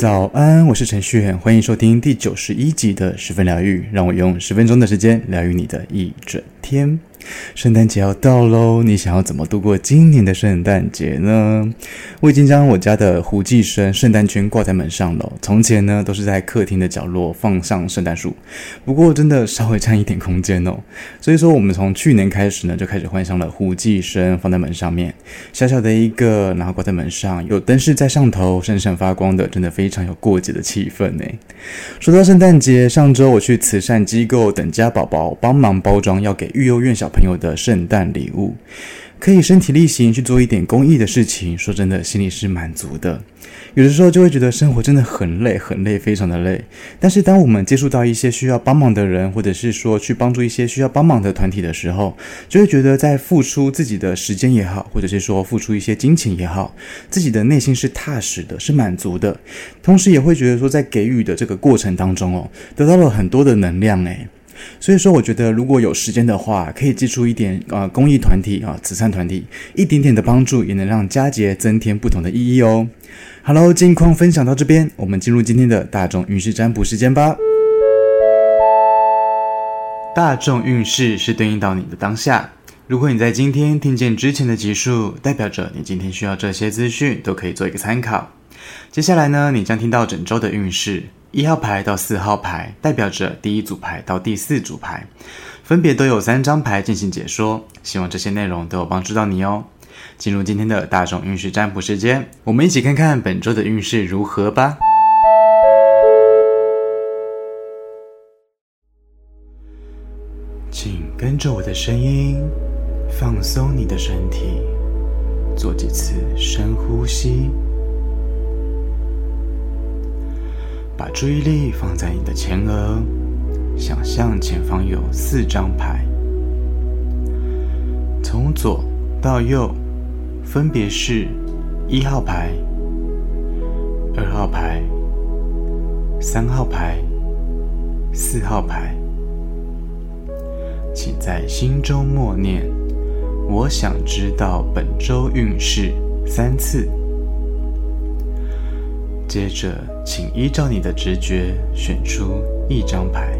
早安，我是陈旭，欢迎收听第九十一集的十分疗愈，让我用十分钟的时间疗愈你的一整天。圣诞节要到喽，你想要怎么度过今年的圣诞节呢？我已经将我家的槲寄生圣诞圈挂在门上了。从前呢，都是在客厅的角落放上圣诞树，不过真的稍微占一点空间哦。所以说，我们从去年开始呢，就开始换上了槲寄生放在门上面，小小的一个，然后挂在门上，有灯饰在上头，闪闪发光的，真的非常有过节的气氛呢。说到圣诞节，上周我去慈善机构等家宝宝帮忙包装，要给育幼院小朋友朋友的圣诞礼物，可以身体力行去做一点公益的事情。说真的，心里是满足的。有的时候就会觉得生活真的很累，很累，非常的累。但是当我们接触到一些需要帮忙的人，或者是说去帮助一些需要帮忙的团体的时候，就会觉得在付出自己的时间也好，或者是说付出一些金钱也好，自己的内心是踏实的，是满足的。同时也会觉得说，在给予的这个过程当中哦，得到了很多的能量诶。所以说，我觉得如果有时间的话，可以寄出一点啊、呃，公益团体啊，慈善团体，一点点的帮助，也能让佳节增添不同的意义哦。哈喽，近况分享到这边，我们进入今天的大众运势占卜时间吧。大众运势是对应到你的当下，如果你在今天听见之前的集数，代表着你今天需要这些资讯，都可以做一个参考。接下来呢，你将听到整周的运势。一号牌到四号牌代表着第一组牌到第四组牌，分别都有三张牌进行解说，希望这些内容都有帮助到你哦。进入今天的大众运势占卜时间，我们一起看看本周的运势如何吧。请跟着我的声音，放松你的身体，做几次深呼吸。把注意力放在你的前额，想象前方有四张牌，从左到右，分别是一号牌、二号牌、三号牌、四号牌。请在心中默念：“我想知道本周运势”三次。接着，请依照你的直觉选出一张牌。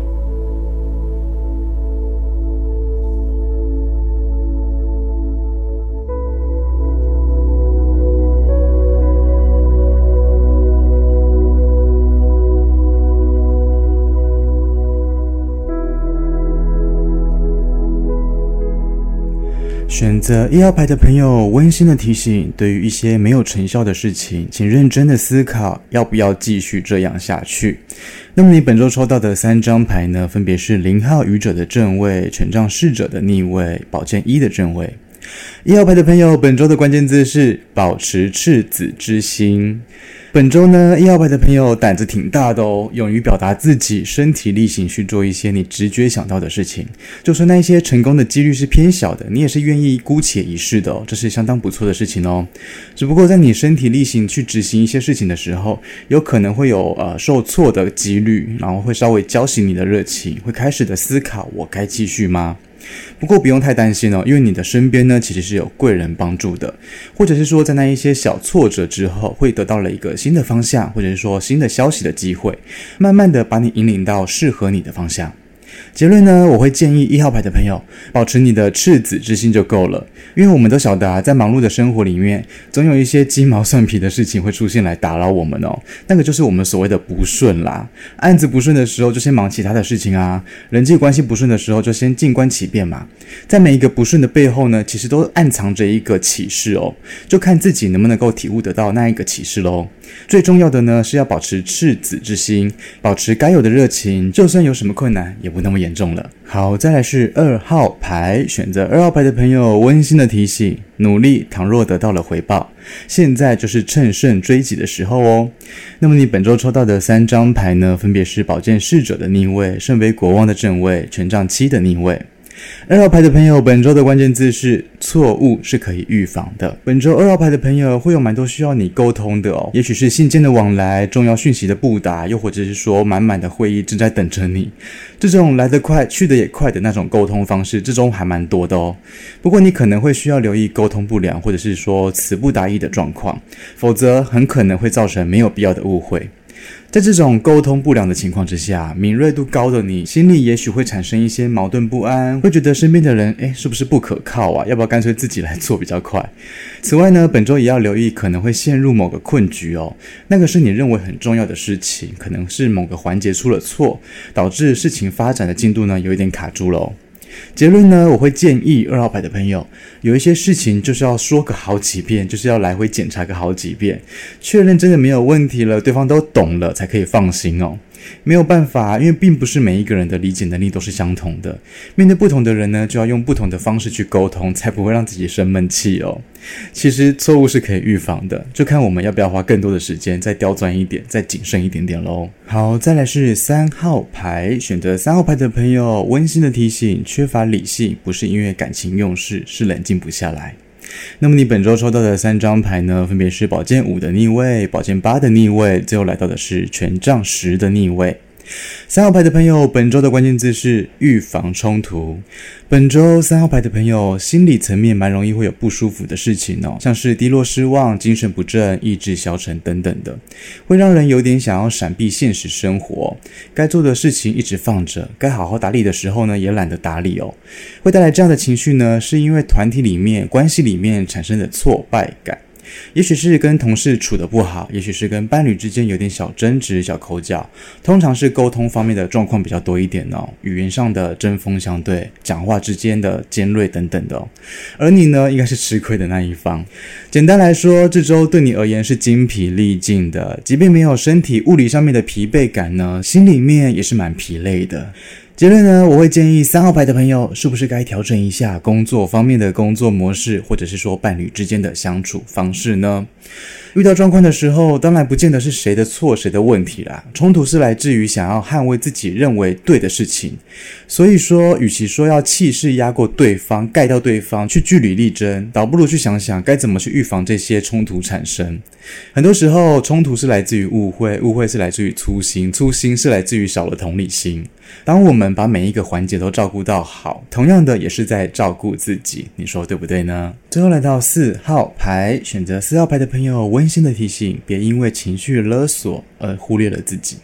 选择一号牌的朋友，温馨的提醒：对于一些没有成效的事情，请认真的思考，要不要继续这样下去。那么你本周抽到的三张牌呢？分别是零号愚者的正位、权杖侍者的逆位、宝剑一的正位。一号牌的朋友，本周的关键字是保持赤子之心。本周呢，一号牌的朋友胆子挺大的哦，勇于表达自己，身体力行去做一些你直觉想到的事情。就算那些成功的几率是偏小的，你也是愿意姑且一试的哦，这是相当不错的事情哦。只不过在你身体力行去执行一些事情的时候，有可能会有呃受挫的几率，然后会稍微浇熄你的热情，会开始的思考我该继续吗？不过不用太担心哦，因为你的身边呢，其实是有贵人帮助的，或者是说在那一些小挫折之后，会得到了一个新的方向，或者是说新的消息的机会，慢慢的把你引领到适合你的方向。结论呢，我会建议一号牌的朋友保持你的赤子之心就够了，因为我们都晓得啊，在忙碌的生活里面，总有一些鸡毛蒜皮的事情会出现来打扰我们哦。那个就是我们所谓的不顺啦。案子不顺的时候，就先忙其他的事情啊；人际关系不顺的时候，就先静观其变嘛。在每一个不顺的背后呢，其实都暗藏着一个启示哦，就看自己能不能够体悟得到那一个启示喽。最重要的呢，是要保持赤子之心，保持该有的热情，就算有什么困难，也不那么严重了。好，再来是二号牌，选择二号牌的朋友，温馨的提醒：努力倘若得到了回报，现在就是乘胜追击的时候哦。那么你本周抽到的三张牌呢，分别是宝剑侍者的逆位、圣杯国王的正位、权杖七的逆位。二号牌的朋友，本周的关键字是错误是可以预防的。本周二号牌的朋友会有蛮多需要你沟通的哦，也许是信件的往来、重要讯息的布达，又或者是说满满的会议正在等着你。这种来得快去得也快的那种沟通方式，这种还蛮多的哦。不过你可能会需要留意沟通不良，或者是说词不达意的状况，否则很可能会造成没有必要的误会。在这种沟通不良的情况之下，敏锐度高的你心里也许会产生一些矛盾不安，会觉得身边的人，诶，是不是不可靠啊？要不要干脆自己来做比较快？此外呢，本周也要留意可能会陷入某个困局哦，那个是你认为很重要的事情，可能是某个环节出了错，导致事情发展的进度呢有一点卡住了。结论呢，我会建议二号牌的朋友，有一些事情就是要说个好几遍，就是要来回检查个好几遍，确认真的没有问题了，对方都懂了才可以放心哦。没有办法，因为并不是每一个人的理解能力都是相同的。面对不同的人呢，就要用不同的方式去沟通，才不会让自己生闷气哦。其实错误是可以预防的，就看我们要不要花更多的时间，再刁钻一点，再谨慎一点点喽。好，再来是三号牌，选择三号牌的朋友，温馨的提醒：缺乏理性不是因为感情用事，是冷静不下来。那么你本周抽到的三张牌呢，分别是宝剑五的逆位、宝剑八的逆位，最后来到的是权杖十的逆位。三号牌的朋友，本周的关键字是预防冲突。本周三号牌的朋友，心理层面蛮容易会有不舒服的事情哦，像是低落、失望、精神不振、意志消沉等等的，会让人有点想要闪避现实生活。该做的事情一直放着，该好好打理的时候呢，也懒得打理哦。会带来这样的情绪呢，是因为团体里面关系里面产生的挫败感。也许是跟同事处得不好，也许是跟伴侣之间有点小争执、小口角，通常是沟通方面的状况比较多一点哦，语言上的针锋相对，讲话之间的尖锐等等的哦。而你呢，应该是吃亏的那一方。简单来说，这周对你而言是精疲力尽的，即便没有身体物理上面的疲惫感呢，心里面也是蛮疲累的。结论呢，我会建议三号牌的朋友，是不是该调整一下工作方面的工作模式，或者是说伴侣之间的相处方式呢？遇到状况的时候，当然不见得是谁的错、谁的问题啦。冲突是来自于想要捍卫自己认为对的事情，所以说，与其说要气势压过对方、盖掉对方，去据理力争，倒不如去想想该怎么去预防这些冲突产生。很多时候，冲突是来自于误会，误会是来自于粗心，粗心是来自于少了同理心。当我们把每一个环节都照顾到好，同样的也是在照顾自己，你说对不对呢？最后来到四号牌，选择四号牌的朋友，温馨的提醒：别因为情绪勒索而忽略了自己。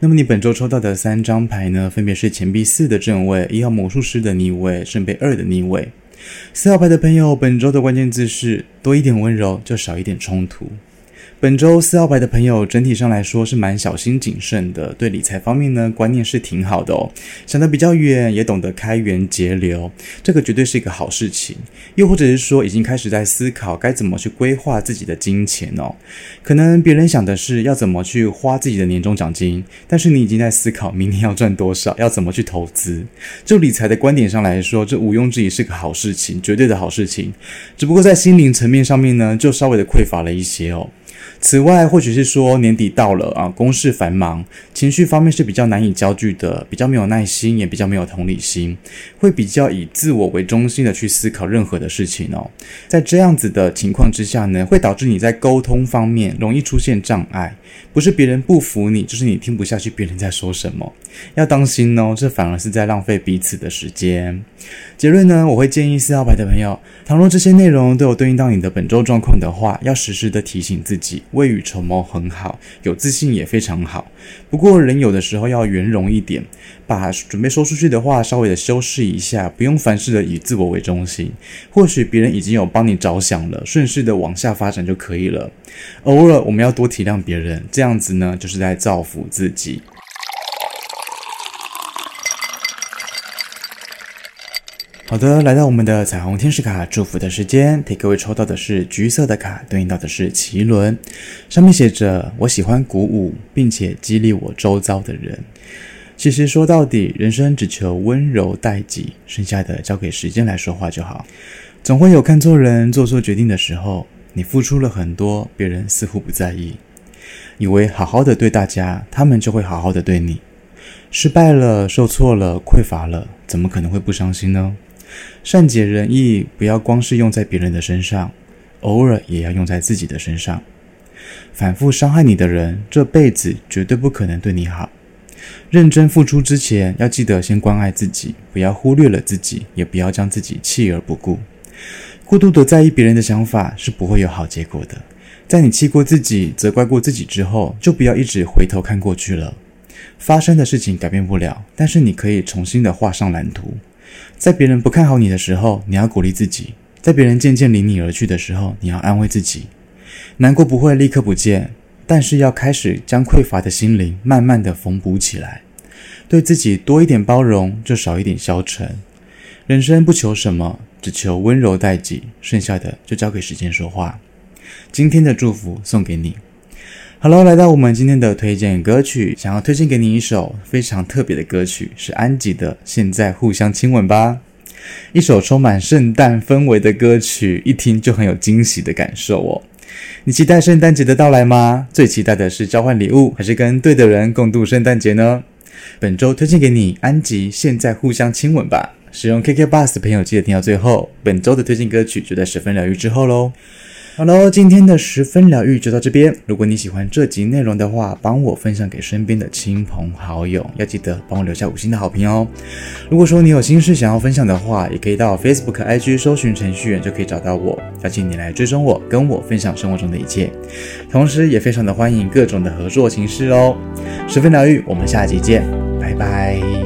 那么你本周抽到的三张牌呢，分别是钱币四的正位、一号魔术师的逆位、圣杯二的逆位。四号牌的朋友，本周的关键字是多一点温柔，就少一点冲突。本周四号牌的朋友，整体上来说是蛮小心谨慎的，对理财方面呢，观念是挺好的哦，想得比较远，也懂得开源节流，这个绝对是一个好事情。又或者是说，已经开始在思考该怎么去规划自己的金钱哦。可能别人想的是要怎么去花自己的年终奖金，但是你已经在思考明年要赚多少，要怎么去投资。就理财的观点上来说，这毋庸置疑是个好事情，绝对的好事情。只不过在心灵层面上面呢，就稍微的匮乏了一些哦。此外，或许是说年底到了啊，公事繁忙，情绪方面是比较难以焦聚的，比较没有耐心，也比较没有同理心，会比较以自我为中心的去思考任何的事情哦。在这样子的情况之下呢，会导致你在沟通方面容易出现障碍，不是别人不服你，就是你听不下去别人在说什么，要当心哦，这反而是在浪费彼此的时间。结论呢，我会建议四号牌的朋友，倘若这些内容都有对应到你的本周状况的话，要时时的提醒自己。未雨绸缪很好，有自信也非常好。不过人有的时候要圆融一点，把准备说出去的话稍微的修饰一下，不用凡事的以自我为中心。或许别人已经有帮你着想了，顺势的往下发展就可以了。偶尔我们要多体谅别人，这样子呢，就是在造福自己。好的，来到我们的彩虹天使卡祝福的时间，给各位抽到的是橘色的卡，对应到的是脐轮，上面写着：“我喜欢鼓舞并且激励我周遭的人。”其实说到底，人生只求温柔待己，剩下的交给时间来说话就好。总会有看错人、做错决定的时候，你付出了很多，别人似乎不在意，以为好好的对大家，他们就会好好的对你。失败了、受挫了、匮乏了，怎么可能会不伤心呢？善解人意，不要光是用在别人的身上，偶尔也要用在自己的身上。反复伤害你的人，这辈子绝对不可能对你好。认真付出之前，要记得先关爱自己，不要忽略了自己，也不要将自己弃而不顾。过度的在意别人的想法，是不会有好结果的。在你气过自己、责怪过自己之后，就不要一直回头看过去了。发生的事情改变不了，但是你可以重新的画上蓝图。在别人不看好你的时候，你要鼓励自己；在别人渐渐离你而去的时候，你要安慰自己。难过不会立刻不见，但是要开始将匮乏的心灵慢慢的缝补起来。对自己多一点包容，就少一点消沉。人生不求什么，只求温柔待己，剩下的就交给时间说话。今天的祝福送给你。Hello，来到我们今天的推荐歌曲，想要推荐给你一首非常特别的歌曲，是安吉的《现在互相亲吻吧》。一首充满圣诞氛围的歌曲，一听就很有惊喜的感受哦。你期待圣诞节的到来吗？最期待的是交换礼物，还是跟对的人共度圣诞节呢？本周推荐给你安吉《现在互相亲吻吧》。使用 KK Bus 的朋友记得听到最后，本周的推荐歌曲就在十分疗愈之后喽。好喽，今天的十分疗愈就到这边。如果你喜欢这集内容的话，帮我分享给身边的亲朋好友，要记得帮我留下五星的好评哦。如果说你有心事想要分享的话，也可以到 Facebook、IG 搜寻程序员就可以找到我，邀请你来追踪我，跟我分享生活中的一切。同时，也非常的欢迎各种的合作形式哦。十分疗愈，我们下集见，拜拜。